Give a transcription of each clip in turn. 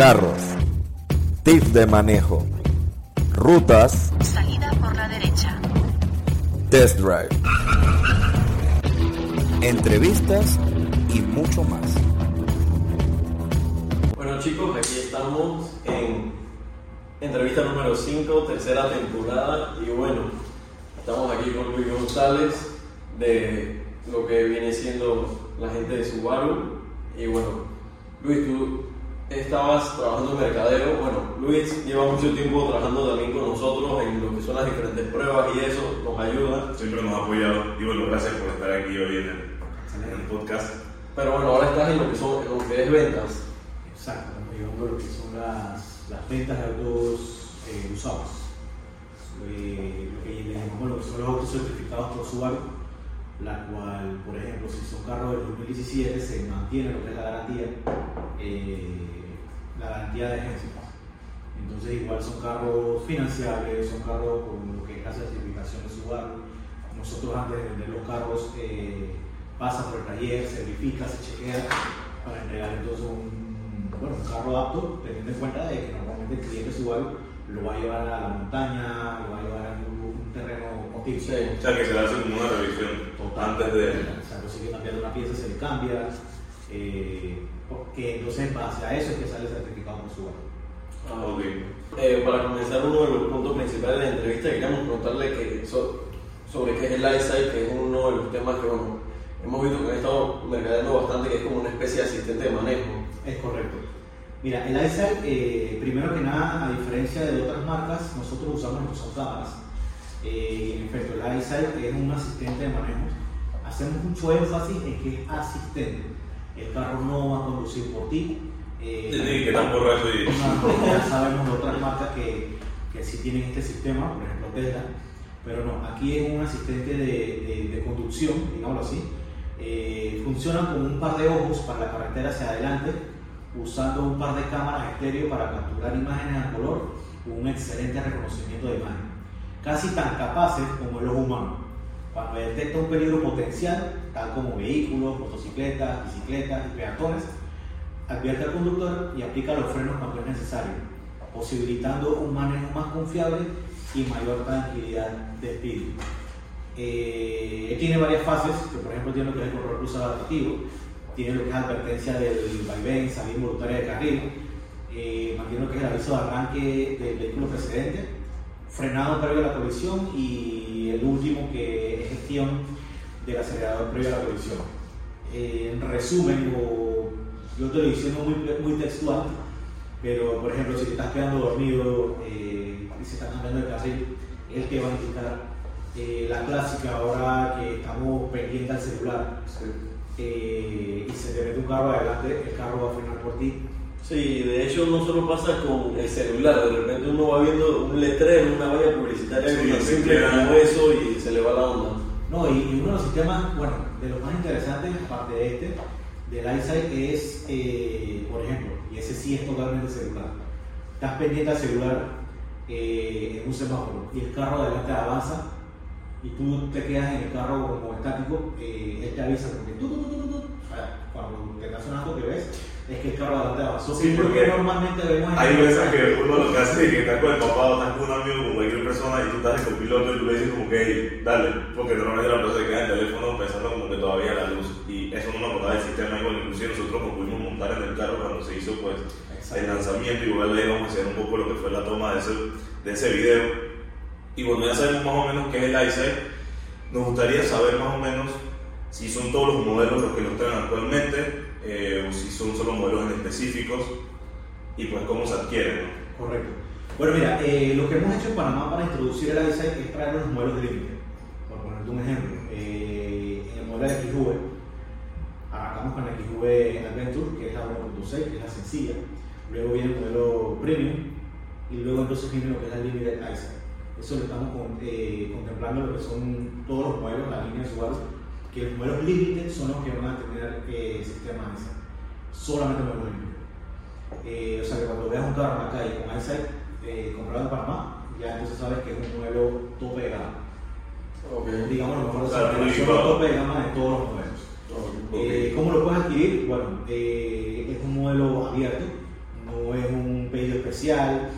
carros, tips de manejo, rutas, Salida por la derecha. test drive, entrevistas y mucho más. Bueno chicos, aquí estamos en entrevista número 5, tercera temporada. Y bueno, estamos aquí con Luis González de lo que viene siendo la gente de Subaru. Y bueno, Luis, tú estabas trabajando en mercadeo, bueno, Luis lleva mucho tiempo trabajando también con nosotros en lo que son las diferentes pruebas y eso nos ayuda, Siempre nos ha apoyado y bueno, gracias por estar aquí hoy en el, en el podcast. pero bueno, ahora estás en lo que, son, en lo que es ventas. Exacto, estamos llevando lo que son las, las ventas de autos eh, usados. Eh, lo que le llamamos lo que son los autos certificados por Subaru, la cual, por ejemplo, si son carros del 2017, se mantiene lo que es la garantía, eh, garantía de agencia. Entonces, igual son carros financiables, son carros con lo que es la certificación de Subaru. Nosotros, antes de vender los carros, eh, pasa por el taller, se verifica, se chequea para entregar entonces un, bueno, un carro apto, teniendo en cuenta de que normalmente el cliente Subaru lo va a llevar a la montaña, lo va a llevar a un, un terreno hostil. Sí. O sea, que se le hace como una revisión antes de... O sea, sigue cambiando una pieza, se le cambia. Eh, porque entonces, en base a eso es que sale certificado por Subaru. Ah, Ok. Eh, para comenzar, uno de los puntos principales de la entrevista, queríamos preguntarle que so- sobre qué es el eyesight, que es uno de los temas que bueno, hemos visto que han estado mercadeando bastante, que es como una especie de asistente de manejo. Es correcto. Mira, el iSight, eh, primero que nada, a diferencia de otras marcas, nosotros usamos nuestras cámaras. Eh, en efecto, el iSight es un asistente de manejo. Hacemos mucho énfasis en que es asistente. El carro no va a conducir por ti. Eh, Sí, que tan borracho y... no, ya sabemos de otras marcas que, que sí tienen este sistema, por ejemplo Tesla, pero no, aquí es un asistente de, de- de conducción, digámoslo así. Eh, funciona con un par de ojos para la carretera hacia adelante, usando un par de cámaras estéreo para capturar imágenes a color, con un excelente reconocimiento de imagen. Casi tan capaces como el ojo humano. Cuando detecta un peligro potencial, tal como vehículos, motocicletas, bicicletas y peatones, advierte al conductor y aplica los frenos cuando es necesario, posibilitando un manejo más confiable y mayor tranquilidad de espíritu. Eh, tiene varias fases, que por ejemplo tiene lo que es el control cruzado adaptativo, tiene lo que es advertencia del vaivén, salida involuntaria de carril, eh, mantiene lo que es el aviso de arranque del vehículo precedente, frenado previo a la colisión y el último que es gestión del acelerador previo a la colisión. Eh, en resumen, o yo te lo diciendo muy, muy textual, pero por ejemplo, si te estás quedando dormido eh, y se está cambiando de carril, él te va a indicar eh, la clásica ahora que estamos pendientes al celular eh, y se te mete un carro adelante, el carro va a frenar por ti. Sí, de hecho no solo pasa con el celular, de repente uno va viendo un letrero, una valla publicitaria, Sí, sí, simple como eso y se le va la onda. No, y, y uno de los sistemas, bueno, de los más interesantes, aparte de este, del iSight es, eh, por ejemplo, y ese sí es totalmente celular. Estás pendiente al celular eh, en un semáforo y el carro adelante avanza y tú te quedas en el carro como estático, eh, él te avisa porque tú, tú, tú, tú, tú, cuando te está sonando que ves, es que carro adelante avanzó. Sí, porque porque normalmente vemos en Hay veces que uno lo que hace es que está con el papá o estás con un amigo, con cualquier persona y tú estás en copiloto y tú le dices como que "Hey, dale, porque normalmente la persona se queda en el teléfono pensando como que todavía la luz. Y eso no nos acordaba del sistema igual, inclusive nosotros nos pudimos montar en el carro cuando se hizo pues el lanzamiento. Igual le íbamos a hacer un poco lo que fue la toma de ese, de ese video. Y bueno ya sabemos más o menos qué es el iSight nos gustaría saber más o menos si son todos los modelos los que los traen actualmente eh, si son solo modelos en específicos y pues cómo se adquieren. ¿no? Correcto. Bueno, mira, eh, lo que hemos hecho en Panamá para introducir el iSight es traer los modelos de límite. Por ponerte un ejemplo, eh, en el modelo de XV, arrancamos con la XV Adventure, que es la 1.6, que es la sencilla. Luego viene el modelo Premium y luego entonces viene lo que es la Limited iSight. Eso lo estamos con- eh, contemplando lo que son todos los modelos, la línea Subaru, que los modelos Limited son los que van a tener eh, sistema iSight. Solamente modelos Limited. Eh, o sea que cuando veas un carro en la calle con iSight eh, comprado en Panamá, ya entonces sabes que es un modelo tope de gama. Ok. Digamos, a lo mejor Claro, un equipado. tope de gama de todos los modelos. Ok. Eh, ¿Cómo lo puedes adquirir? Bueno, eh, es un modelo abierto, no es un pedido especial.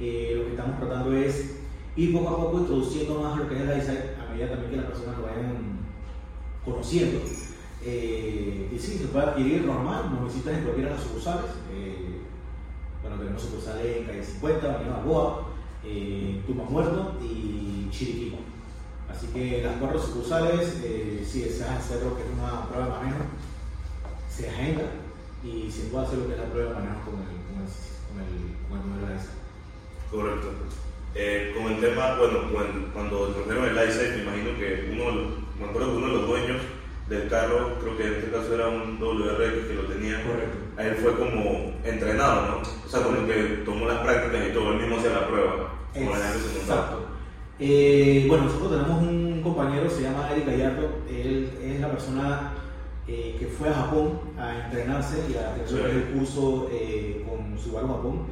Eh, lo que estamos tratando es ir poco a poco introduciendo más lo que es eyesight a medida también que las personas lo vayan conociendo. Eh, y sí, se puede adquirir normal, nos visitas en cualquiera de las sucursales. Eh, bueno, tenemos sucursales en calle 50, Avenida Balboa, eh, Tumas Muerto y Chiriquí. Así que las cuatro sucursales, eh, si deseas hacer lo que es una prueba de manejo, se agenda y se puede hacer lo que es la prueba de manejo con el, con el, con el, el modelo AESA. Correcto. Eh, con el tema, bueno, cuando, cuando el eyesight, me imagino que uno, de me acuerdo que uno de los dueños del carro, creo que en este caso era un WR que lo tenía, Correcto. a él fue como entrenado, ¿no? O sea, como que tomó las prácticas y todo, él mismo hacía la prueba. Exacto. Eh, bueno, nosotros tenemos un compañero, se llama Eric Gallardo, él es la persona eh, que fue a Japón a entrenarse y a tener Sí. el curso eh, con Subaru Japón.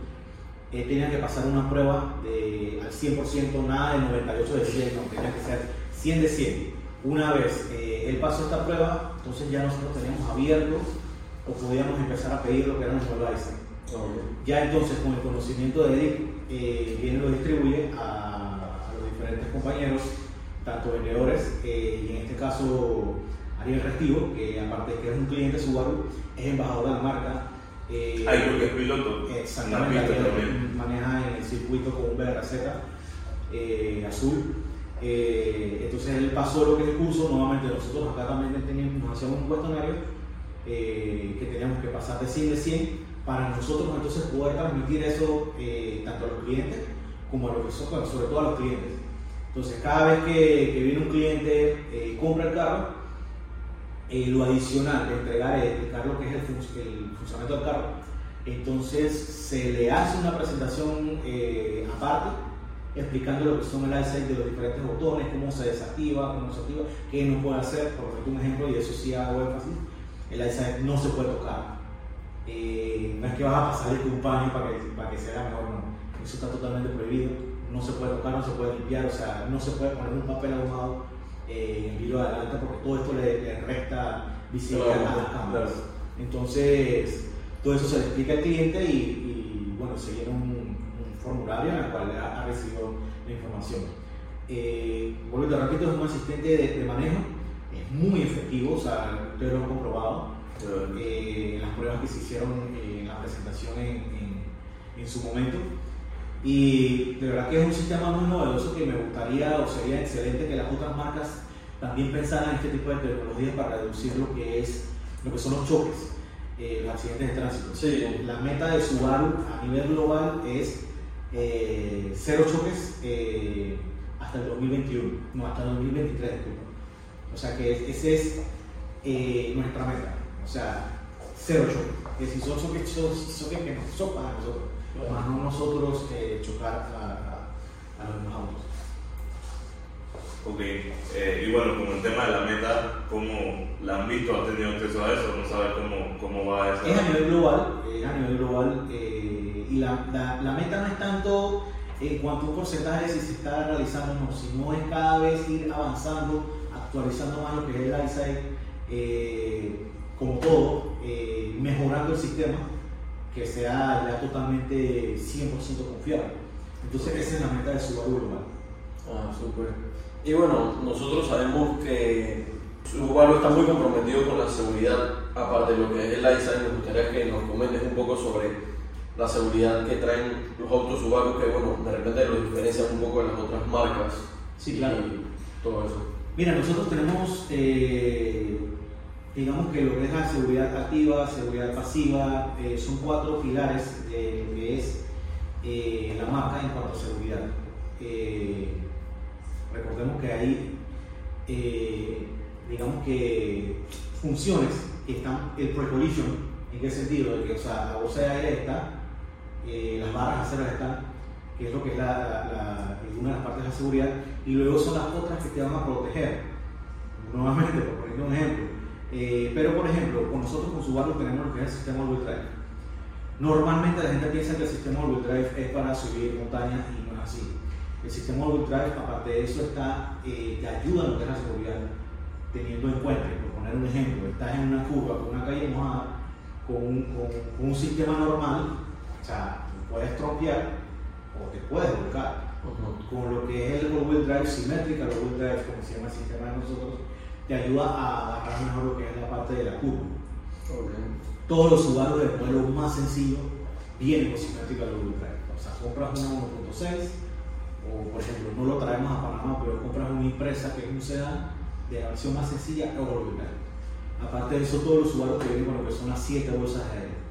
Eh, tenía que pasar una prueba de, al 100%, nada de 98 de 100, no, tenía que ser 100 de 100. Una vez eh, él pasó esta prueba, entonces ya nosotros teníamos abierto o podíamos empezar a pedir lo que era nuestro license. Ya entonces con el conocimiento de Eric, eh, viene y lo distribuye a, a los diferentes compañeros, tanto vendedores, eh, y en este caso Ariel Restivo, que aparte de que es un cliente Subaru, es embajador de la marca. eh, Ahí creo que es piloto. Exactamente, Ariel maneja en el circuito con un BRZ eh, azul. Eh, entonces él pasó lo que es el curso, nuevamente nosotros acá también teníamos, nos hacíamos un cuestionario eh, que teníamos que pasar de 100 de 100 para nosotros entonces poder transmitir eso eh, tanto a los clientes como a los que sobre todo a los clientes. Entonces cada vez que, viene un cliente, compra el carro, lo adicional de entregar, eh, explicar lo que es el, fun- el funcionamiento del carro, entonces se le hace una presentación aparte explicando lo que son el eyesight de los diferentes botones, cómo se desactiva, cómo se activa, qué no puede hacer, por ejemplo un ejemplo, y eso sí hago énfasis, el eyesight no se puede tocar. Eh, no es que vas a pasar el paño para que, para que sea mejor, no. Eso está totalmente prohibido. No se puede tocar, no se puede limpiar, o sea, no se puede poner un papel ahumado eh, en el vidrio de adelante porque todo esto le, le resta visibilidad Claro, a las cámaras. claro. Entonces, todo eso se le explica al cliente y, y, bueno, se un formulario en el cual ha, ha recibido la información. Eh, vuelvo te repito, es un asistente de, de manejo, es muy efectivo, o sea, ustedes lo han comprobado eh, en las pruebas que se hicieron eh, en la presentación en, en- en su momento. Y de verdad que es un sistema muy novedoso que me gustaría o sería excelente que las otras marcas también pensaran en este tipo de tecnologías para reducir lo que es lo que son los choques, eh, los accidentes de tránsito. Sí. La meta de Subaru a nivel global es eh, cero choques eh, hasta el 2021, no hasta el 2023, disculpa. O sea que es- esa es eh, nuestra meta. O sea, cero choques. Que si son choques, choques que nos son para nosotros, más no nosotros eh, chocar a, a- a los demás autos. Ok, eh, y bueno, como el tema de la meta, ¿cómo la han visto? ¿Has tenido acceso a eso? ¿No sabes cómo, cómo va esa? Es a nivel global, es a nivel global eh, y la, la- la meta no es tanto en cuanto a un porcentaje si se está realizando o no, sino es cada vez ir avanzando, actualizando más lo que es el eyesight, eh, como todo, eh, mejorando el sistema que sea ya totalmente 100% confiable. Entonces esa es la meta de Subaru global. Ah, súper. Y bueno, nosotros sabemos que Subaru está muy comprometido con la seguridad, aparte de lo que es el eyesight, nos gustaría que nos comentes un poco sobre la seguridad que traen los autos Subaru, que bueno, de repente los diferencian un poco de las otras marcas. Sí, claro. Y todo eso. Mira, nosotros tenemos, eh, digamos que lo que es la seguridad activa, seguridad pasiva, eh, son cuatro pilares de lo que es eh, la marca en cuanto a seguridad. Eh, recordemos que hay, eh, digamos que funciones que están, el pre-collision, ¿en qué sentido? De que, o sea, la bolsa de aire está, eh, las barras aceras están, que es lo que es la, la- la- una de las partes de la seguridad, y luego son las otras que te van a proteger. Nuevamente, por poner un ejemplo. Eh, pero, por ejemplo, con nosotros con Subaru tenemos lo que es el sistema All-Wheel Drive. Normalmente la gente piensa que el sistema All-Wheel Drive es para subir montañas y no es así. El sistema All-Wheel Drive, aparte de eso, está, eh, te ayuda en lo que es la seguridad, teniendo en cuenta, por poner un ejemplo, estás en una curva con una calle mojada, con un, con- con un sistema normal, O sea, tú puedes trompear o te puedes volcar. Con lo que es el all-wheel drive simétrica, el all-wheel drive, como se llama el sistema de nosotros, te ayuda a agarrar mejor lo que es la parte de la curva. Todos los Subaru del modelo más sencillo vienen con simétrica all wheel drive. O sea, compras una 1.6 o por ejemplo, no lo traemos a Panamá, pero compras una impresa que es un sedán de la versión más sencilla all wheel drive. Aparte de eso, todos los Subaru te vienen con lo que son las 7 bolsas de aire.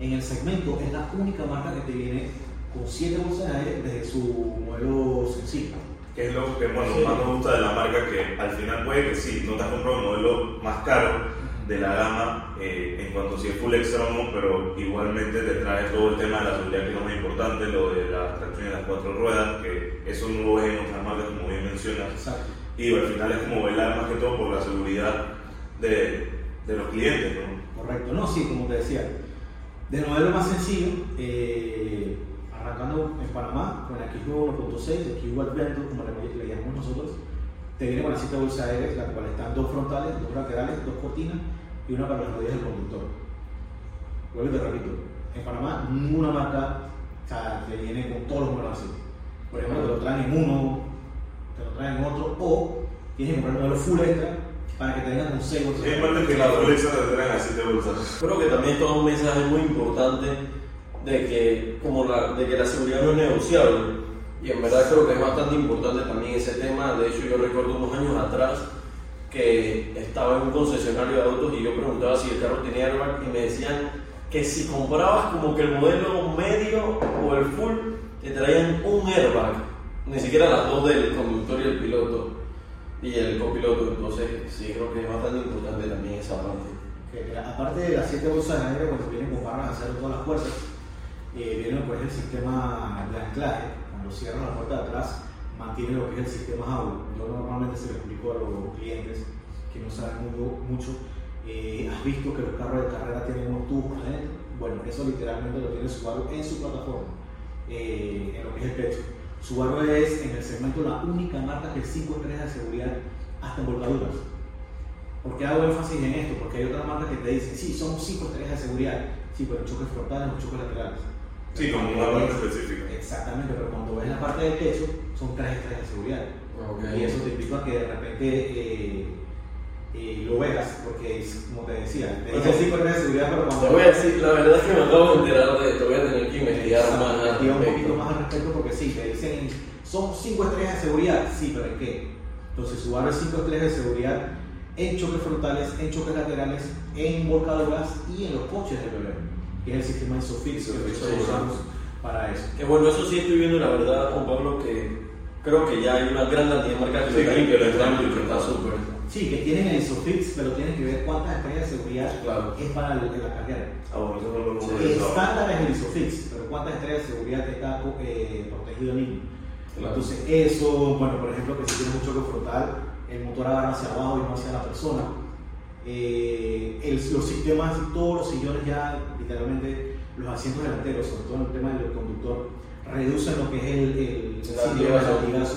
En el segmento es la única marca que te viene con 7 bolsas de aire desde su modelo sencillo. Que es lo que bueno, Sí. más me gusta de la marca, que al final puede que sí, no te has comprado el modelo más caro de la gama eh, en cuanto a si es full extremo, pero igualmente te trae todo el tema de la seguridad que es lo más importante, lo de la tracción de las cuatro ruedas, que eso no lo ves en otras marcas como bien mencionas. Exacto. Y al final es como velar más que todo por la seguridad de, de los clientes, ¿no? Correcto, no, sí, como te decía, del modelo más sencillo, eh, arrancando en Panamá con la XU 1.6, el XU Adventure, como le, llamamos nosotros, te viene con las 7 bolsas aéreas, las cuales están dos frontales, dos laterales, dos cortinas y una para las rodillas del conductor. Vuelvo y te repito, en Panamá ninguna marca o sea, te viene con todos los modelos así. Por ejemplo, te lo traen en uno, te lo traen en otro, o tienes que comprar el modelo full extra para que te vengan con 6 bolsas Sí, hay aéreas. marcas que Claro. la full extra te traen así de bolsas. Creo que también esto es un mensaje muy importante de que, como la, de que la seguridad no es negociable. Y en verdad creo que es bastante importante también ese tema. De hecho, yo recuerdo unos años atrás que estaba en un concesionario de autos y yo preguntaba si el carro tenía airbag y me decían que si comprabas como que el modelo medio o el full, te traían un airbag. Ni siquiera las dos del conductor y el piloto y el copiloto. Entonces, sí, creo que es bastante importante también esa parte. Aparte de las 7 bolsas de aire, cuando vienen con barras acero en todas las puertas, eh, viene pues el sistema de anclaje. Cuando cierran la puerta de atrás, mantiene lo que es el sistema AUL. Yo normalmente se lo explico a los clientes que no saben mucho. Eh, ¿Has visto que los carros de carrera tienen unos tubos adentro? Bueno, eso literalmente lo tiene Subaru en su plataforma, eh, en lo que es el techo. Subaru es en el segmento la única marca que 5 estrellas de seguridad hasta en volcaduras. ¿Por qué hago énfasis en esto? Porque hay otras marcas que te dicen, sí, somos 5 estrellas de seguridad, sí, pero en choques frontales o choques laterales. Sí, como una parte específica. Exactamente, pero cuando ves la parte del techo, son 3 estrellas de seguridad. Ok. Y eso te implica que de repente eh, eh, lo veas, porque es, como te decía, te 5 estrellas de seguridad, pero cuando Te voy a decir, la verdad es que me acabo de enterar de esto, voy a tener que investigar más. al Investiga un respecto. poquito más al respecto porque sí, te dicen, son 5 estrellas de seguridad, sí, pero ¿en qué? Entonces, Subaru es 5 estrellas de seguridad en choques frontales, en choques laterales, en volcaduras y en los coches de bebé, que es el sistema ISOFIX que nosotros Sí. usamos para eso. Que bueno, eso sí estoy viendo la verdad, Juan Pablo, que creo que ya hay una gran cantidad de marcas que Sí, lo están que lo están y que está implementando. súper. Sí, que tienen el ISOFIX, pero tienes que ver cuántas estrellas de seguridad Claro. es para el- la carrera. Ah, bueno, eso no lo hemos Sí. El revisado. estándar es el ISOFIX, pero cuántas estrellas de seguridad está eh, protegido el niño. Claro. Entonces, eso, bueno, por ejemplo, que si tienes un choque frontal, el motor agarra hacia abajo y no hacia la persona. Eh, el- los sistemas, todos los sillones ya, literalmente, los asientos delanteros, sobre todo en el tema del conductor, reducen lo que es el, el, el sillón, latigazo.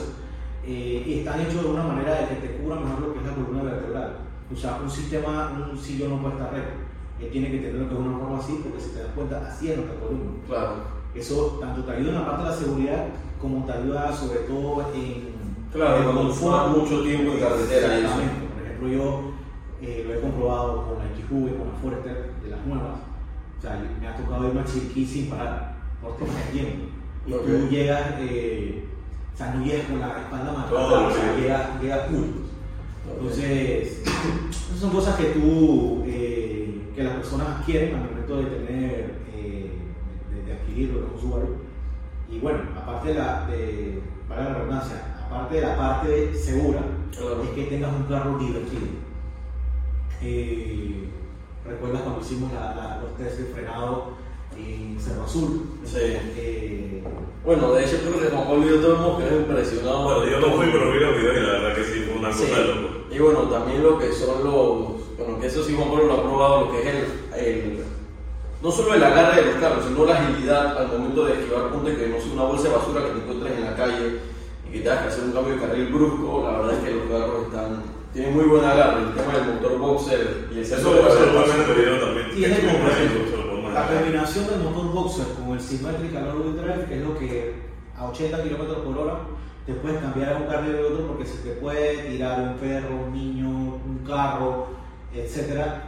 Eh, y están hechos de una manera de que te cubra mejor lo que es la columna vertebral. O sea, un sistema, un sillón no puede estar recto. Él tiene que tenerlo de una forma así, porque si te das cuenta, así es nuestra columna. Claro. Eso tanto te ayuda en la parte de la seguridad como te ayuda sobre todo en Claro, en cuando confort. mucho tiempo en carretera. Exactamente. Por ejemplo, yo eh, lo he comprobado con la XV con la Forester de las nuevas. O sea, me ha tocado irme a Chiriquí sin parar por temas de tiempo. Y Ok. tú llegas, eh, llegas con la espalda marcada, o sea, llegas, llegas cool. Entonces, esas son cosas que tú, eh, que las personas adquieren al momento de tener, eh, de, de adquirir lo que es Subaru. Y bueno, aparte de la, de, para la redundancia, aparte de la parte segura, Claro. es que tengas un carro divertido. Eh, ¿Recuerdas cuando hicimos la- la- los test de frenado en Cerro Azul? Sí. Eh, Bueno, de hecho creo que Juan Pablo y yo todos hemos quedado impresionados. Bueno, yo no fui, pero vi los videos y la verdad que sí fue una cosa Sí. de loco. Y bueno, también lo que son los. Bueno, que eso sí Juan Pablo lo ha probado, lo que es el. el- no solo el agarre de los carros, sino la agilidad al momento de esquivar puntos que no sea una bolsa de basura que te encuentres en la calle y que tengas que hacer un cambio de carril brusco. La verdad es que los carros están. Tienen muy buen agarre. El tema del motor boxer y el lo de también. Y es el Eso La combinación del motor boxer con el Symmetrical All-Wheel Drive es lo que a 80 km por hora te puedes cambiar a un carro y de otro porque se te puede tirar un perro, un niño, un carro, etcétera.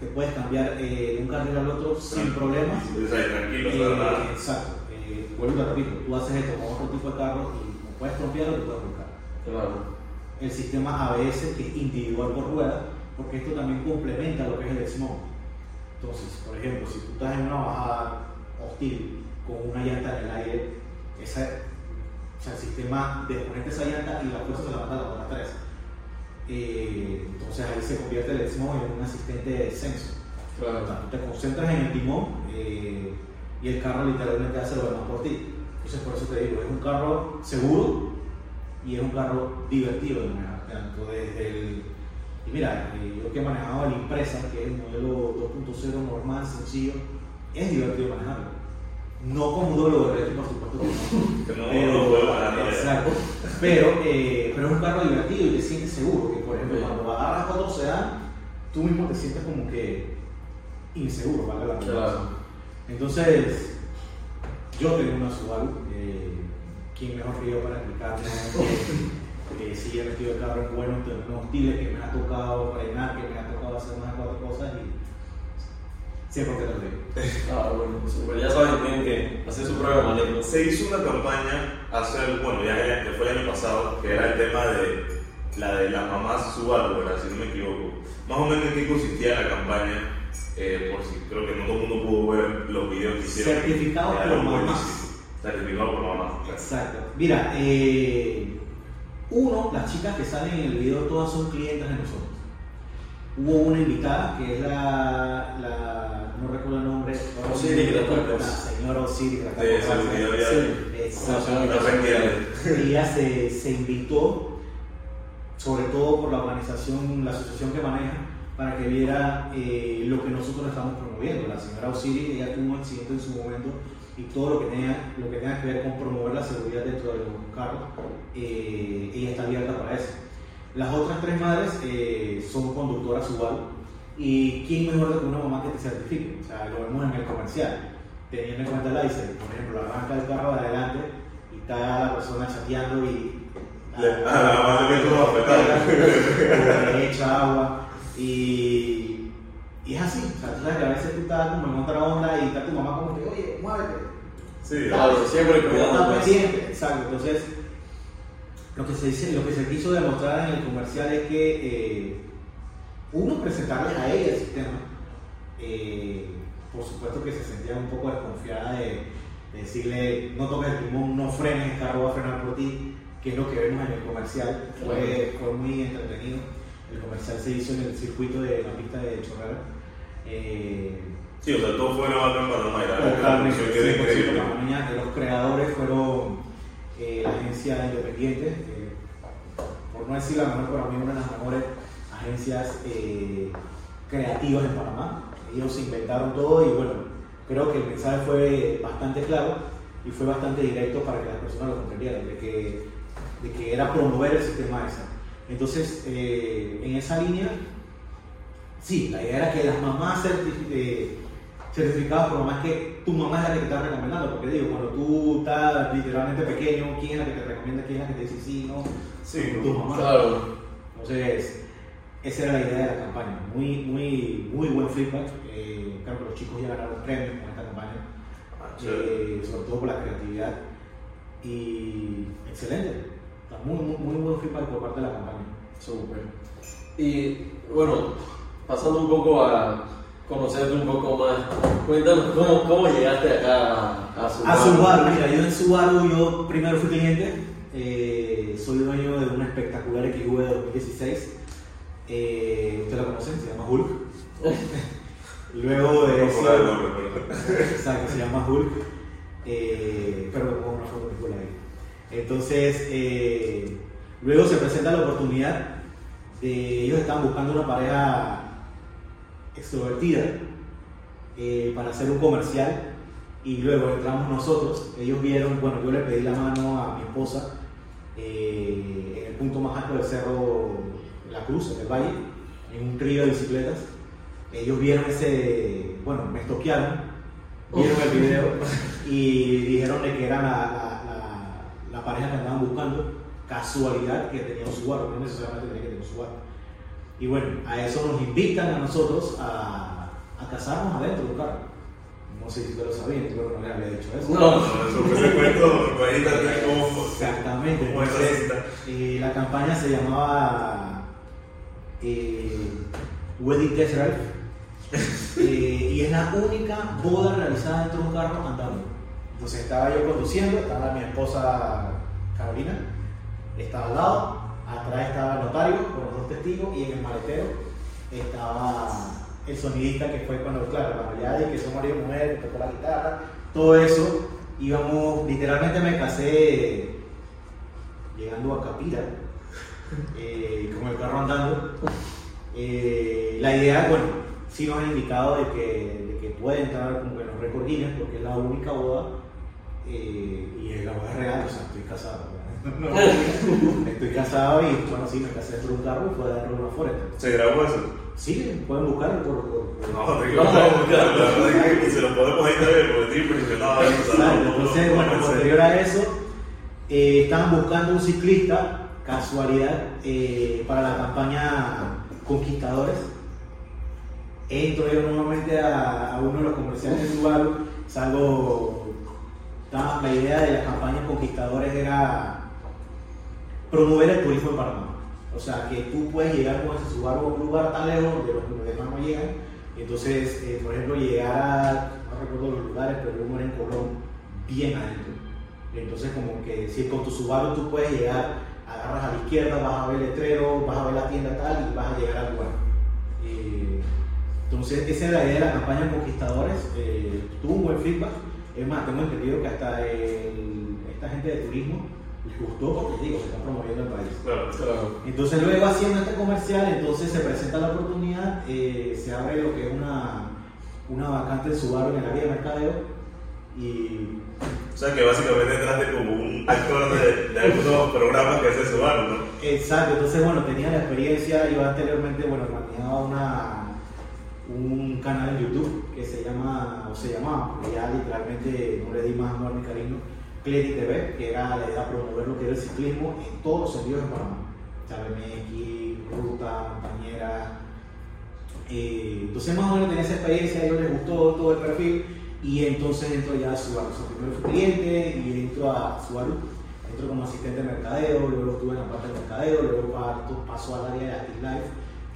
Te puedes cambiar eh, de un carril al otro sin problemas. Tranquilo, Eh, exacto. Eh, vuelvo te repito, tú haces esto con otro tipo de carro y no puedes trompear o te puedes volcar. Claro. El sistema ABS que es individual por rueda, porque esto también complementa lo que es el smoke. Entonces, por ejemplo, si tú estás en una bajada hostil con una llanta en el aire, esa, o sea, el sistema desconecta esa llanta y la fuerza se la manda a tres. Eh, entonces ahí se convierte el smoke en un asistente de descenso. O Claro. sea, tú te concentras en el timón eh, y el carro literalmente hace lo demás por ti. Entonces por eso te digo, es un carro seguro y es un carro divertido de manejar. Tanto desde el... Y mira, eh, yo que he manejado el Impresa, que es el modelo 2.0 normal, sencillo, es divertido manejarlo. No como un WRX, por supuesto que no. Exacto. Pero, eh, pero es un carro divertido y te sientes seguro. Que por ejemplo, cuando agarras otro sedán, tú mismo te sientes como que inseguro, ¿vale? La Claro. Entonces, yo tengo una Subaru. Eh, ¿Quién mejor que yo para explicarme que, que sí he metido el carro en buenos terrenos hostiles, que me ha tocado frenar, que me ha tocado hacer más de cuatro cosas y siempre te lo digo. Ah, bueno, super. Ya saben, tienen que hacer su prueba de manejo. Se hizo una campaña hace, bueno, ya que fue el año pasado, que era el tema de la de las mamás Subaru, ¿verdad? Si no me equivoco. Más o menos en qué consistía la campaña, eh, por si creo que no todo el mundo pudo ver los videos que hicieron. Certificado por mamás. Certificado por mamás. Exacto. Mira, eh, uno, las chicas que salen en el video todas son clientes de nosotros. Hubo una invitada que es la, la no recuerdo el nombre, Osiris Gratacos. la señora Osiris Gratacos. Ella se, se invitó, sobre todo por la organización, la asociación que maneja, para que viera eh, lo que nosotros estamos promoviendo. La señora Osiris, ella tuvo un accidente en su momento y todo lo que tenga, lo que tenga que ver con promover la seguridad dentro de los carros, eh, ella está abierta para eso. Las otras tres madres eh, son conductoras Subaru y quién mejor que una mamá que te certifique. O sea, lo vemos en el comercial, teniendo en cuenta la dice, por ejemplo, arranca el carro de adelante y está la persona chateando y la mamá le mete unos afetados. le echa agua y, y es así. O sea, tú sabes que a veces tú estás como en otra onda y está tu mamá como que, oye, muévete. Sí, Claro, siempre cuidando. Pendiente, exacto. Entonces, lo que se dice, lo que se quiso demostrar en el comercial es que eh, uno presentarles a ella el sistema. eh, por supuesto que se sentía un poco desconfiada de, de decirle no toques el timón, no frenes, el carro va a frenar por ti, que es lo que vemos en el comercial. Fue, fue muy entretenido. El comercial se hizo en el circuito de la pista de Chorrera. Eh, Sí, o sea, todo fue grabado en Panamá que Totalmente, 100% increíble. Panameña. Los creadores fueron eh, la agencia independiente, eh, por no decir la mejor, para mí una de las mejores agencias eh, creativas en Panamá. Ellos inventaron todo y bueno, creo que el mensaje fue bastante claro y fue bastante directo para que las personas lo comprendieran, de que, de que era promover el sistema ESA. Entonces, en esa línea, sí, la idea era que las mamás eh, certificadas por mamá es que tu mamá es la que te está recomendando, porque digo, cuando tú estás literalmente pequeño, ¿quién es la que te recomienda? ¿Quién es la que te dice sí, no? Sí, tu mamá. Claro. Entonces, esa era la idea de la campaña. Muy, muy, muy buen feedback. Eh, claro que los chicos ya ganaron premios con esta campaña, Ah, eh, sobre todo por la creatividad. Y excelente. Muy, muy, muy buen feedback por parte de la campaña. Súper. Y bueno, pasando un poco a conocerte un poco más, cuéntanos cómo, cómo llegaste acá a, a Subaru. A Subaru, mira, yo en Subaru yo primero fui cliente, eh, soy dueño de una espectacular XV de 2016, eh, ¿usted la conocen? Se llama Hulk. Luego de eso, exacto, se llama Hulk, eh, pero pongo una foto cool ahí. Entonces, eh, luego se presenta la oportunidad de ellos estaban buscando una pareja extrovertida eh, para hacer un comercial y luego entramos nosotros. Ellos vieron, bueno, yo le pedí la mano a mi esposa eh, en el punto más alto del cerro La Cruz, en el valle, en un trío de bicicletas. Ellos vieron ese, bueno, me estoquearon vieron el video y dijeron que era la, la, la- la pareja que andaban buscando. Casualidad que tenía un Subaru, no necesariamente tenía que tener un Subaru. Y bueno, a eso nos invitan a nosotros a, a casarnos adentro de un carro. No sé si ustedes lo sabían, creo que no les había dicho eso. No. Eso fue ese cuento, cómo Exactamente. esa Entonces, eh, la campaña se llamaba eh, Wedding Test Drive Eh, y es la única boda realizada dentro de un carro andando. Entonces estaba yo conduciendo, estaba mi esposa Carolina, estaba al lado, atrás estaba el notario con los dos testigos y en el maletero estaba el sonidista que fue cuando, claro, cuando ya dije que son marido y mujer, que tocó la guitarra, todo eso, íbamos, literalmente me casé llegando a Capira, eh, con el carro andando. Eh, la idea, bueno, sí nos han indicado de que, de que puede entrar como que en los récord Guinness porque es la única boda eh, y es la boda real, o sea, estoy casado. No, no, estoy casado y bueno, sí, me casé dentro de un carro y fue dentro de una foresta. ¿Se grabó eso? Sí, pueden buscarlo por... por- por- No, te digo, no, es que se lo podemos ahí también porque estoy impresionado. no- no- entonces, no bueno, posterior a eso, eh, estaban buscando un ciclista, casualidad, eh, para la campaña Conquistadores. Entro yo nuevamente a, a uno de los comerciales de Subaru, salgo, la idea de la campaña Conquistadores era promover el turismo en Panamá. O sea, que tú puedes llegar con ese Subaru a un lugar tan lejos donde los demás no llegan. Entonces, eh, por ejemplo, llegar a, no recuerdo los lugares, pero uno era en Colón, bien adentro. Entonces, como que si con tu Subaru tú puedes llegar, agarras a la izquierda, vas a ver el letrero, vas a ver la tienda tal y vas a llegar al lugar. Eh, entonces, esa es la idea de la campaña Conquistadores. eh, tuvo un buen feedback. Es más, tengo entendido que hasta el- esta gente de turismo les gustó porque digo, se está promoviendo el país. Claro, Claro. Entonces luego haciendo este comercial, entonces se presenta la oportunidad, eh, se abre lo que es una, una vacante en Subaru en el área de mercadeo y O sea que básicamente entraste como un actor de, de algunos programas que hace Subaru, ¿no? exacto, entonces bueno, tenía la experiencia, yo anteriormente, bueno, manejaba una, un canal en YouTube que se llama, o se llamaba, porque ya literalmente no le di más amor ni cariño, Cleti TV, que era la idea de promover lo que era el ciclismo en todos los sentidos de Panamá. BMX, ruta, montañera. Eh, entonces más o menos tenía esa experiencia, a ellos les gustó todo el perfil y entonces entro ya a Subaru. O sea, primero fui cliente y entro a Subaru, entro como asistente de mercadeo, luego estuve en la parte de mercadeo, luego parto- paso al área de Active Life,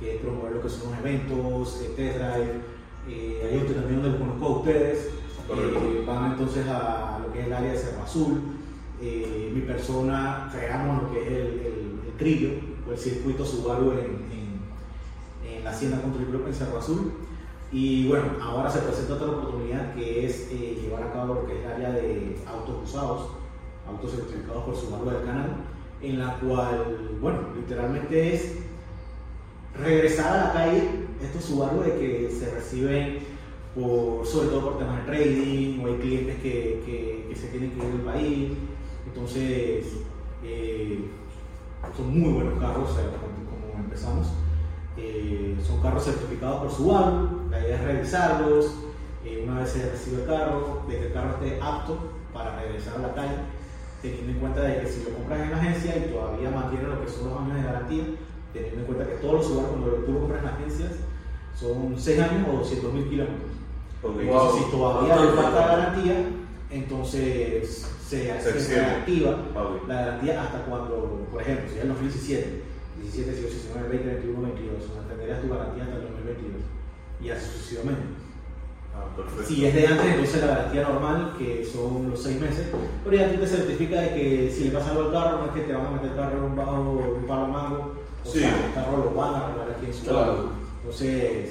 que es promover lo que son los eventos, eh, test drive, eh, ahí también donde conozco a ustedes. Eh, van entonces a lo que es el área de Cerro Azul, Eh, mi persona creamos lo que es el, trillo o el circuito Subaru en, en, la Hacienda Club en Cerro Azul. Y bueno, ahora se presenta otra oportunidad que es eh, llevar a cabo lo que es el área de autos usados, autos certificados por Subaru del canal, en la cual, bueno, literalmente es regresar a la calle estos Subaru de que se reciben por, sobre todo por temas de trading o hay clientes que, que, se tienen que ir del país. Entonces, eh, son muy buenos carros, como empezamos. Eh, son carros certificados por Subaru, la idea es revisarlos, eh, una vez se recibe el carro, de que el carro esté apto para regresar a la calle, teniendo en cuenta de que si lo compras en la agencia y todavía mantiene lo que son los años de garantía, teniendo en cuenta que todos los Subaru cuando tú lo compras en las agencias son 6 años o 200 mil kilómetros. Entonces, Wow. si todavía le falta garantía, entonces se, Se reactiva Ah, la garantía hasta cuando, por ejemplo, si es el 2017, 17, 18, 19, 20, 21, 22, o sea, tendrías tu garantía hasta el 2022 y así sucesivamente. Ah. Si es de antes, entonces la garantía normal, que son los 6 meses, pero ya tú te certifica de que si le pasa algo al carro, no es que te van a meter el carro en un, bajo, un palo mango, o Sí. sea, el carro lo van a arreglar aquí en su Claro. Entonces,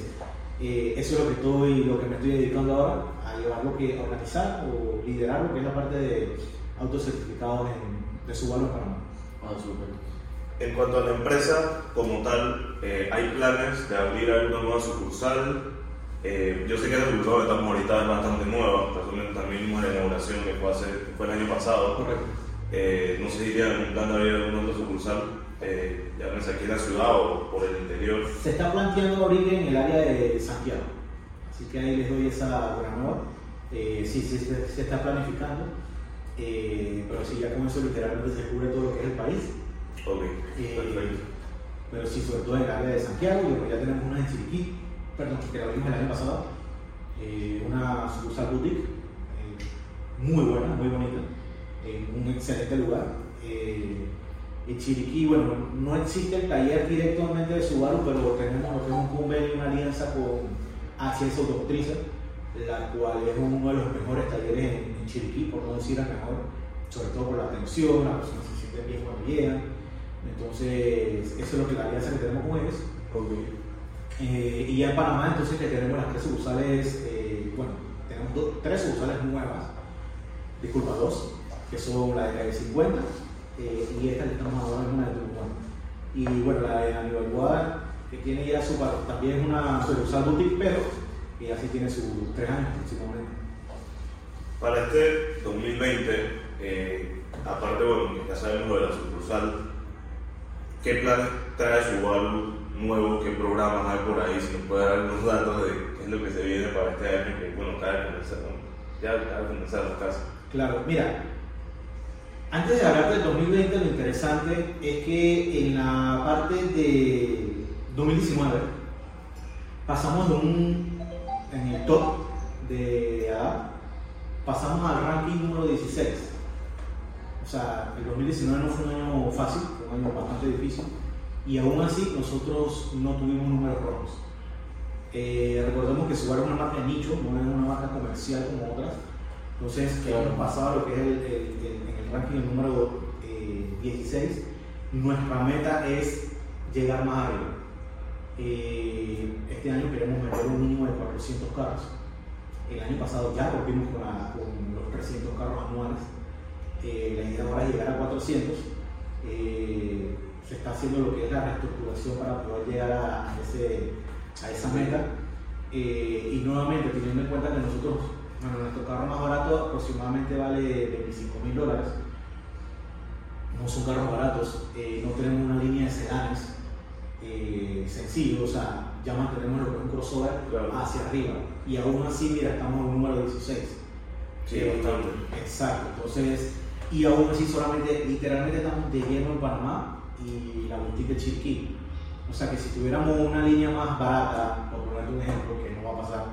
eh, eso es lo que, estoy, lo que me estoy dedicando ahora, a llevar lo que, a organizar o liderar lo que es la parte de autos certificados en, de Subaru en Panamá. Ah, súper. En cuanto a la empresa como tal, eh, ¿hay planes de abrir alguna nueva sucursal? Eh, yo sé que la sucursal que estamos ahorita es bastante nueva, casualmente también vimos la inauguración que fue, hace, que fue el año pasado. Correcto. Eh, no sé si tienen algún plan de abrir alguna otra sucursal, eh, ya no sé, aquí en la ciudad o por el interior. Se está planteando abrir en el área de Santiago, así que ahí les doy esa nueva. Eh, sí, sí, se, se está planificando, eh, pero sí, ya con eso literalmente se cubre todo lo que es el país. Ok, Eh, perfecto. pero sí, sobre todo en el área de Santiago, y ya tenemos una en Chiriquí, perdón, que la abrimos el año pasado, eh, una sucursal boutique, muy buena, muy bonita, en un excelente lugar. En Chiriquí, bueno, no existe el taller directamente de Subaru, pero tenemos, tenemos un convenio, una alianza con ACS Automotrices, la cual es uno de los mejores talleres en, Chiriquí, por no decir el mejor, sobre todo por la atención, las personas se sienten bien cuando llegan. Entonces, eso es lo que la alianza que tenemos con ellos. Eh, y ya en Panamá, entonces, que tenemos las tres sucursales, eh, bueno, tenemos do- tres sucursales nuevas, disculpa, dos, que son la de calle 50 eh, y esta que estamos ahora en una de Tucumán. Y bueno, la de Aníbal Guadal, que tiene ya su, también es una sucursal boutique, pero que ya sí tiene sus tres años aproximadamente. Para este 2020, eh, aparte, bueno, ya sabemos lo de la sucursal, ¿qué planes trae Subaru nuevo? ¿Qué programas hay por ahí? Si nos puede dar algunos datos de qué es lo que se viene para este año, que bueno, acaba de comenzar, ¿no? Ya de comenzar la casa. Claro, mira, antes de hablar del 2020, lo interesante es que en la parte de 2019 pasamos de un, en el top de ADAP, pasamos al ranking número 16. O sea, el 2019 no fue un año fácil, fue un año bastante difícil, y aún así nosotros no tuvimos números rojos. Eh, recordemos que Subaru es una marca de nicho, no es una marca comercial como otras. Entonces, que hemos pasado lo que es el, el- el- en el ranking número eh, 16, nuestra meta es llegar más arriba. Eh, este año queremos meter un mínimo de 400 carros. El año pasado ya rompimos con, los 300 carros anuales. Eh, la idea ahora es llegar a 400. Eh, se está haciendo lo que es la reestructuración para poder llegar ese, a esa meta. Eh, y nuevamente, teniendo en cuenta que nosotros, bueno, nuestro carro más barato aproximadamente vale 25 mil dólares. No son carros baratos, eh, no tenemos una línea de sedanes eh, sencillos, o sea, ya mantenemos lo que es un crossover Claro. hacia arriba. Y aún así, mira, estamos en un número 16. Sí, Eh, bastante. Exacto, entonces, y aún así solamente, literalmente estamos de lleno en Panamá y la boutique de Chiriquí. O sea que si tuviéramos una línea más barata, por ponerte un ejemplo, que no va a pasar,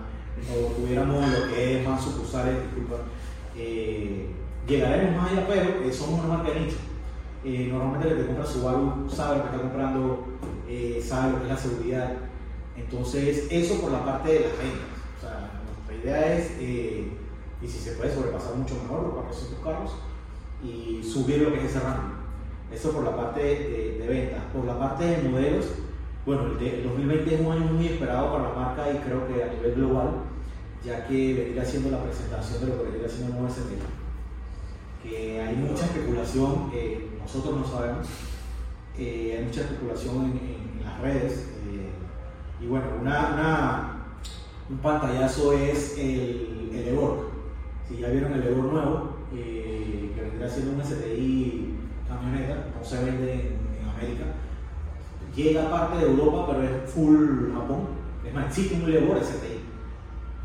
o tuviéramos lo que es más sucursales, disculpa, eh, llegaremos más allá, pero eh, somos una marca nicho. Eh, normalmente el que te compra Subaru sabe lo que está comprando, eh, sabe lo que es la seguridad. Entonces, eso por la parte de las ventas. O idea es, y si se puede sobrepasar mucho mejor los 400 carros, y subir lo que es ese ranking. Eso por la parte de, de ventas. Por la parte de modelos, bueno, el, de- el 2020 es un año muy esperado para la marca y creo que a nivel global, ya que vendría siendo la presentación de lo que vendría siendo el nuevo ST. Que hay mucha especulación, eh, nosotros no sabemos, eh, hay mucha especulación en, las redes. eh, y bueno, una, un pantallazo es el, el. Si ya vieron el Evoque nuevo, que vendría siendo un STI camioneta, no se vende en, América. Llega a parte de Europa, pero es full Japón. Es más, existe un Evoque STI.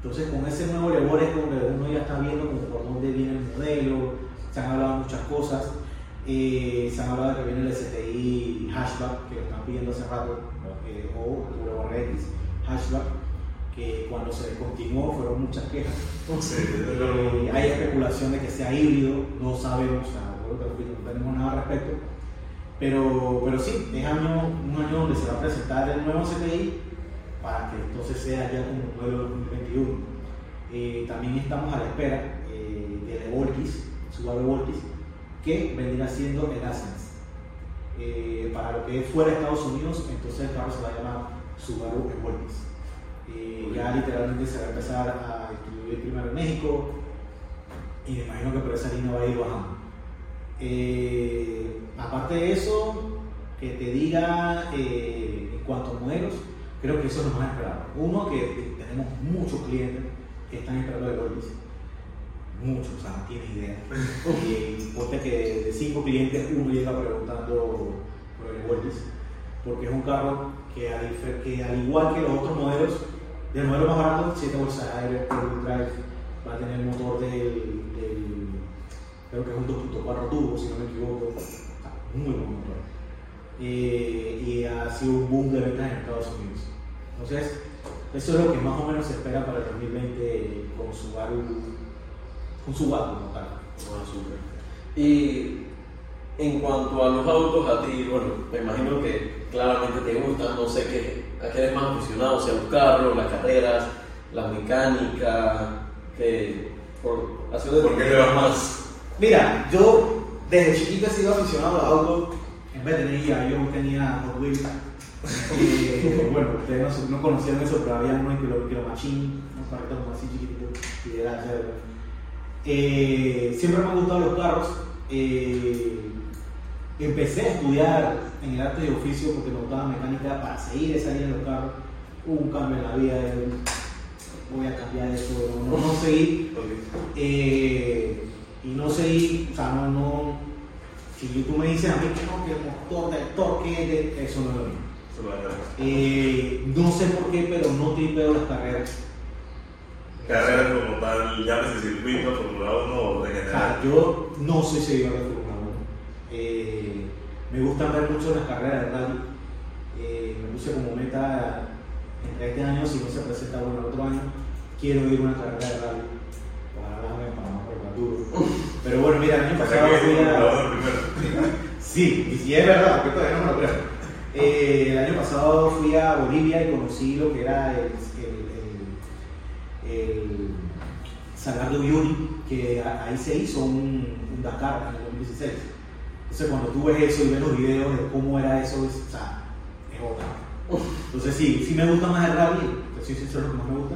Entonces, con ese nuevo Lebor es donde uno ya está viendo como por dónde viene el modelo, se han hablado muchas cosas, eh, se han hablado de que viene el STI hatchback, que lo están pidiendo hace rato, eh, o el Lebor X hatchback, que cuando se descontinuó fueron muchas quejas. Sí, Eh, hay especulación de que sea híbrido, no sabemos, o sea, no tenemos nada al respecto. Pero, pero sí, es año, un año donde se va a presentar el nuevo CTI para que entonces sea ya como el modelo 2021. Eh, también estamos a la espera eh, del Evoltis, Subaru Evoltis, que vendrá siendo el Ascens. Eh, para lo que es fuera de Estados Unidos, entonces el carro se va a llamar Subaru Evoltis. Eh, ya literalmente se va a empezar a distribuir primero en México y me imagino que por esa línea va a ir bajando. Aparte de eso, que te diga en cuanto a modelos, creo que eso es lo más esperado. Uno, que tenemos muchos clientes que están esperando el Voltis. Muchos, o sea, no tienes idea. Y ponte que de cinco clientes, uno llega preguntando por el Voltis, porque es un carro que, al igual que los otros modelos, del modelo más barato, 7 bolsas de aire, drive, va a tener el motor del, del creo que es un 2.4 turbo, si no me equivoco. Muy buen motor. Eh, y ha sido un boom de ventas en Estados Unidos. Entonces, eso es lo que más o menos se espera para el 2020 con Subaru, con Subaru como tal. Ah, súper. Y en cuanto a los autos, a ti, bueno, me imagino que claramente te gustan, no sé qué, a qué eres más aficionado, o sea, los carros, las carreras, la mecánica, que por ¿Por qué le vas más? Mira, yo desde chiquito he sido aficionado a los autos. Tener guía, yo tenía Hot Wheels. Eh, bueno, ustedes no, conocían eso, pero había unos kilo, kilo machine, unos carritos como así chiquititos. Y era chévere. Eh, siempre me han gustado los carros. Eh, empecé a estudiar en el arte de oficio porque me gustaba mecánica para seguir esa línea de los carros. Hubo un cambio en la vida, de, voy a cambiar eso, no, no, no seguí. Eh, y no sé, o sea, no, no, si tú me dices a mí que no, que el motor, del torque, de- eso no es lo mismo. A. Eh, no sé por qué, pero no tripeo las carreras. Carreras como tal, llámese circuito, Fórmula 1 o de general. yo no soy seguidor de Fórmula 1. Eh, me gustan ver mucho las carreras de rally. Eh, me puse como meta entre este año, si no se presenta bueno el otro año, quiero ir a una carrera de rally. Ojalá la hagan para Pero bueno, mira, el año pasado fui a. 1 primero. Sí, y si es verdad, porque todavía no me lo creo. Eh, el año pasado fui a Bolivia y conocí lo que era el, el, el, Uyuni, que ahí se hizo un, un Dakar en el 2016. Entonces, cuando tú ves eso y ves los videos de cómo era eso, es, o sea, es otra. Entonces, sí, sí me gusta más el rally, te soy sincero, lo que más me gusta.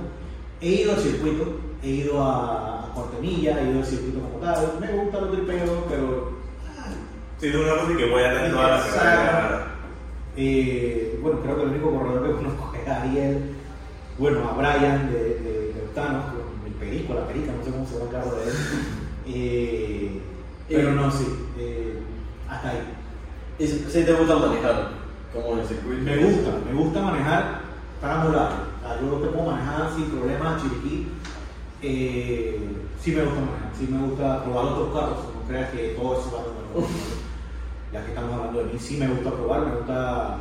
He ido al circuito, he ido a, a Cuartemilla, he ido al circuito como tal. Me gusta los tripeos, pero Sí, no una cosa que voy a tener toda la carrera. Eh, bueno, creo que el único corredor que conozco es a Ariel, bueno, a Brian de, de, de el perico, la perica, no sé cómo se llama el carro de él. Eh, pero no, sí, eh, hasta ahí. ¿Y si te gusta manejar? Como en el circuito. Me gusta, me gusta manejar para molar. O sea, yo te puedo manejar sin problemas, chiriquí. Eh, sí me gusta manejar, sí me gusta probar otros carros, no creas que todo eso va a tomar. Ya que estamos hablando de mí, sí me gusta probar, me gusta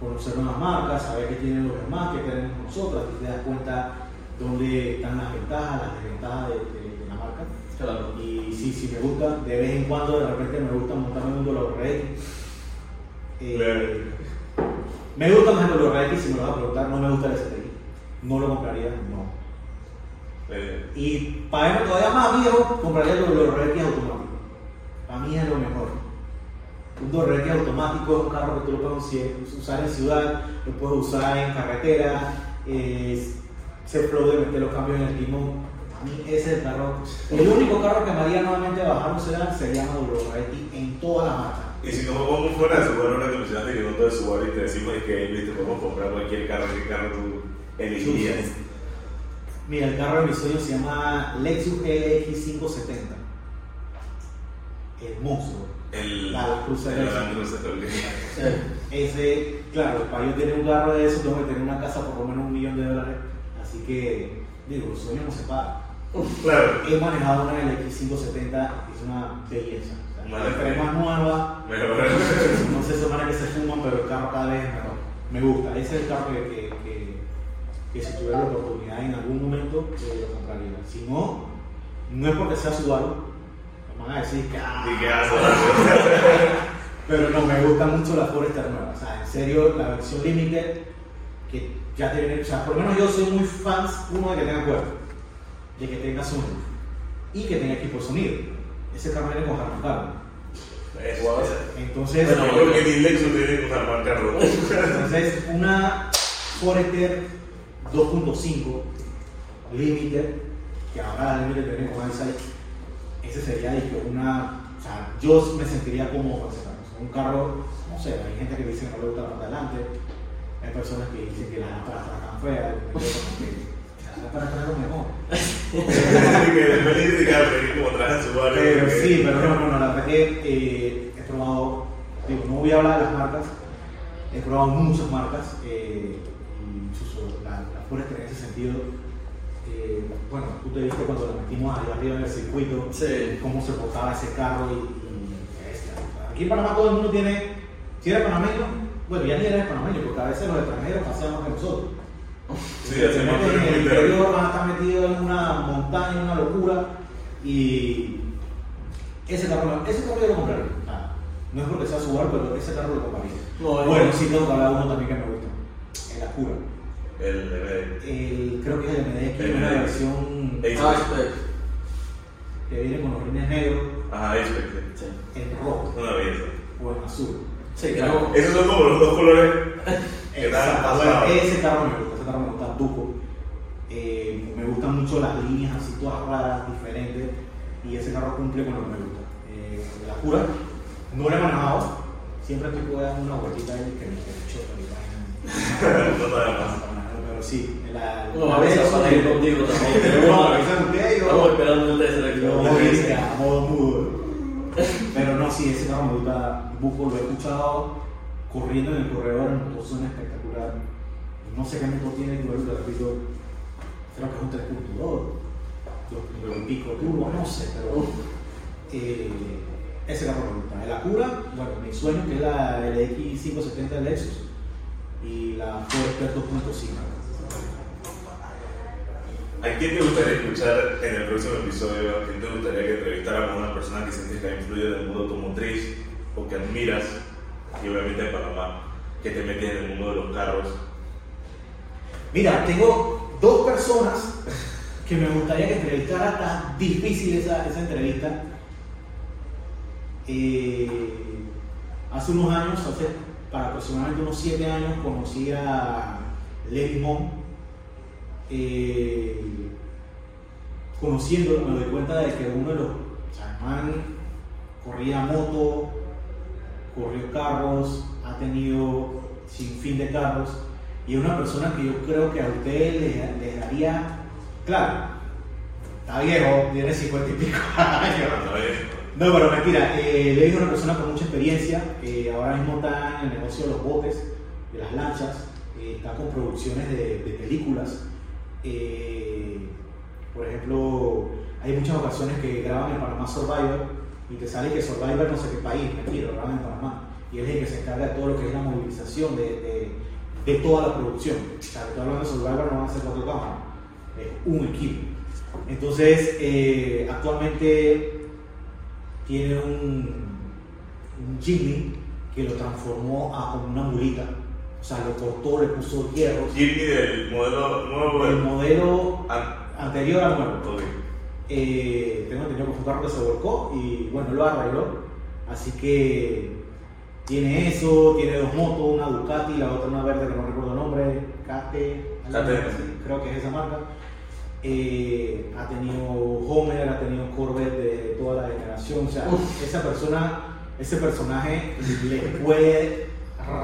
conocer nuevas marcas, saber qué tienen los demás, qué tenemos nosotros, aquí te das cuenta dónde están las ventajas, las desventajas de, de- de la marca. Claro. Y sí, sí me gusta, de vez en cuando de repente me gusta montarme en un Dolor Ready. Eh, me gusta más el Dolor Ready, si me lo vas a preguntar, no me gusta el STI. No lo compraría, no. Eh, Y para verme todavía más viejo, compraría el Dolor Ready automático. Para mí es lo mejor. Un Dolor Ready automático es un carro que tú lo puedes usar en ciudad, lo puedes usar en carretera, eh, se flow de meter los cambios en el timón. A mí ese es el carro. El único carro que me haría nuevamente bajar un sedán se llama WRT en toda la marca. Y si nos vamos fuera de Subaru, ahora que mencionaste que no todo es Subaru y te decimos que viste, podemos comprar cualquier carro, qué carro tú elegirías. Mira, el carro de mis sueños se llama Lexus LX 570. El monstruo. El La Cruiser el. Land Cruiser. Ese, claro, para yo tener un carro de eso tengo que tener una casa por lo menos un millón de dólares. Así que, digo, el sueño no se paga. Claro. He manejado una LX 570, es una belleza. O sea, mía. más nueva, no sé semana que se fuman, pero el carro cada vez es mejor. Me gusta, ese es el carro que, que, que, que si tuviera la oportunidad en algún momento eh, lo compraría. Si no, no es porque sea Subaru, me van a decir que... ah, ¿Y qué haces? pero no, me gusta mucho la Forester nueva. O sea, en serio, la versión Limited, que ya tiene, o sea, por lo menos yo soy muy fan, uno, de que tenga cuerpo, de que tenga sonido y que tenga equipo de sonido. Ese carro viene con Harman Kardon. Entonces, Bueno, yo creo que ni Lexus tiene marca rota. entonces, una Forester 2.5 Limited, que ahora la Limited viene con Eyesight, ese sería que una, o sea, yo me sentiría cómodo con ese carro. O sea, un carro, no sé, hay gente que dice que no le gusta la parte de adelante, hay personas que dicen que la lámpara está tan fea, yo como que la lámpara está lo mejor. que que como. Pero que- sí, pero no, no, la verdad que eh, he probado, digo, no voy a hablar de las marcas, he probado muchas marcas, eh, y la, la Forester en ese sentido, eh, bueno, tú te viste cuando lo metimos allá arriba en el circuito, Sí. cómo se portaba ese carro y, y bestia. Aquí en Panamá todo el mundo tiene, si eres panameño, bueno, ya ni eres panameño, porque a veces los extranjeros paseamos que nosotros. Sí, Se en el interior, van a estar metidos en una montaña, en una locura, y ese carro, ese carro yo lo compraría. Ah, no es porque sea su pero ese carro lo compraría. No, bueno, sí tengo que hablar de uno también que me gusta, el Acura. El MD. El, creo que es el MDX, El una MDX. versión. Ah, que viene con los rines negros Ajá, Apex. Sí. en rojo Una belleza. o en azul. Sí, creo. Esos son como los dos colores Exacto. Bueno, ese carro me gusta, ese carro me gusta Duco. Eh, me gustan mucho las líneas así todas raras, diferentes, y ese carro cumple con lo que me gusta. Eh, la cura, no lo he manejado, siempre estoy dando una vueltita ahí que me choca. No más. Pero sí, la, No, la a veces Verso- para ir contigo también. No, Estamos esperando test a modo mudo. Pero no, sí, ese carro me gusta. Lo he escuchado corriendo en el corredor, suena espectacular. No sé qué motor tiene, repito, creo que es un 3.2, 2.2 y pico turbo, no sé, pero eh, ese carro me gusta. El Acura, bueno, mi sueño que es la LX570 de Lexus y la Forester 2.5. ¿A quién te gustaría escuchar en el próximo episodio? ¿A quién te gustaría que entrevistáramos a una persona que sientes que ha influido en el mundo automotriz o que admiras? Y obviamente en Panamá, que te metes en el mundo de los carros. Mira, tengo dos personas que me gustaría que entrevistara. Está difícil esa, esa entrevista. Eh, hace unos años, hace para aproximadamente unos 7 años, conocí a Mon. Eh, conociéndolo me doy cuenta de que uno de los. O corría moto, corrió carros, ha tenido sin fin de carros y es una persona que yo creo que a ustedes les, les daría, claro, está viejo, tiene 50 y pico años. A No, pero mentira, eh, le es una persona con mucha experiencia, eh, ahora mismo está en el negocio de los botes, de las lanchas, eh, está con producciones de, de películas. eh, por ejemplo, hay muchas ocasiones que graban en Panamá Survivor y te sale que Survivor no sé qué país, mentira, lo graban en Panamá. Y él es el que se encarga de todo lo que es la movilización de, de- de toda la producción. O hablando de Survivor no van a ser cuatro cámaras, es un equipo. Entonces, eh, actualmente tiene un, un Jimny que lo transformó a como una mulita. O sea, lo cortó, le puso hierros. Jimmy del modelo nuevo. El del- modelo Ah, anterior al nuevo. Eh, tengo entendido que fue un carro que se volcó y bueno, lo arregló. Así que tiene eso, tiene dos motos, una Ducati, la otra una verde que no recuerdo el nombre, Kate, Kate. creo que es esa marca. Eh, ha tenido Homer, ha tenido Corvette de toda la generación. O sea, esa persona, ese personaje les puede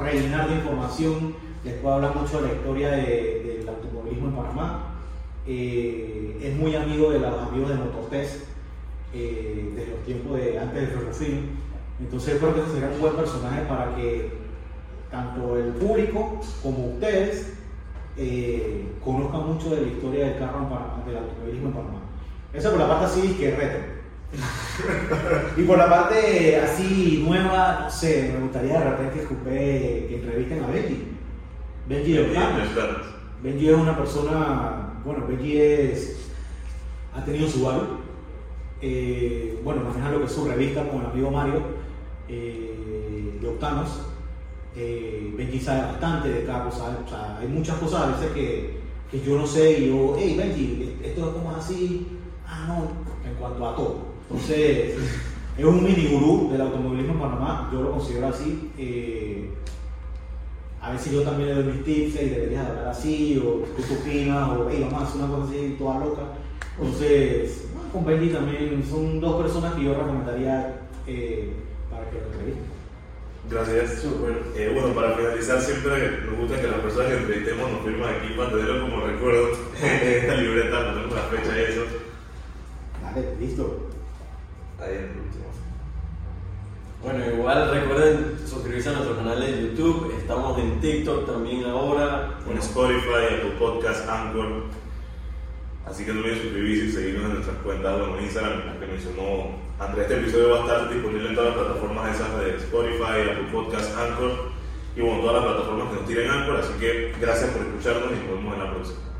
rellenar de información, les puede hablar mucho de la historia de- del automovilismo en Panamá. Eh, es muy amigo de los amigos de Motortest eh, desde los tiempos de antes del ferrocarril. Entonces creo que ese sería un buen personaje para que tanto el público como ustedes eh, conozcan mucho de la historia del carro en Panamá, del automovilismo en Panamá. Eso por la parte así que retro. y por la parte así nueva, no sé, me gustaría de repente escuchar que entrevisten a Benji. Benji carros. Benji es una persona, bueno, Benji es, ha tenido su valor. Eh, bueno, maneja lo que es su revista con el amigo Mario eh, de Octanos. Eh, Benji sabe bastante de carros, sabe, o sea, hay muchas cosas a veces que, que yo no sé y yo, hey Benji, esto es como así, ah no, en cuanto a todo. Entonces, es un mini gurú del automovilismo en Panamá, yo lo considero así. eh, a veces yo también le doy mis tips, y deberías hablar así, o tú opinas, o hey, a hacer una cosa así, toda loca. Entonces, con Benji también son dos personas que yo recomendaría eh, para que lo entrevisten. Gracias. Súper. Eh, bueno, para finalizar, siempre nos gusta que las personas que entrevistemos nos firman aquí para tenerlo como recuerdo en esta libreta, ponemos la fecha y eso. Dale, listo. Ahí en el último. Bueno, igual recuerden suscribirse a nuestro canal de YouTube. Estamos en TikTok también ahora. En Spotify, en tu podcast, Anchor. Así que no olviden suscribirse y seguirnos en nuestras cuentas, bueno, Instagram, las que mencionó Andrés. Este episodio va a estar disponible en todas las plataformas esas de Spotify, Apple Podcast, Anchor y bueno, todas las plataformas que nos tiren Anchor. Así que gracias por escucharnos y nos vemos en la próxima.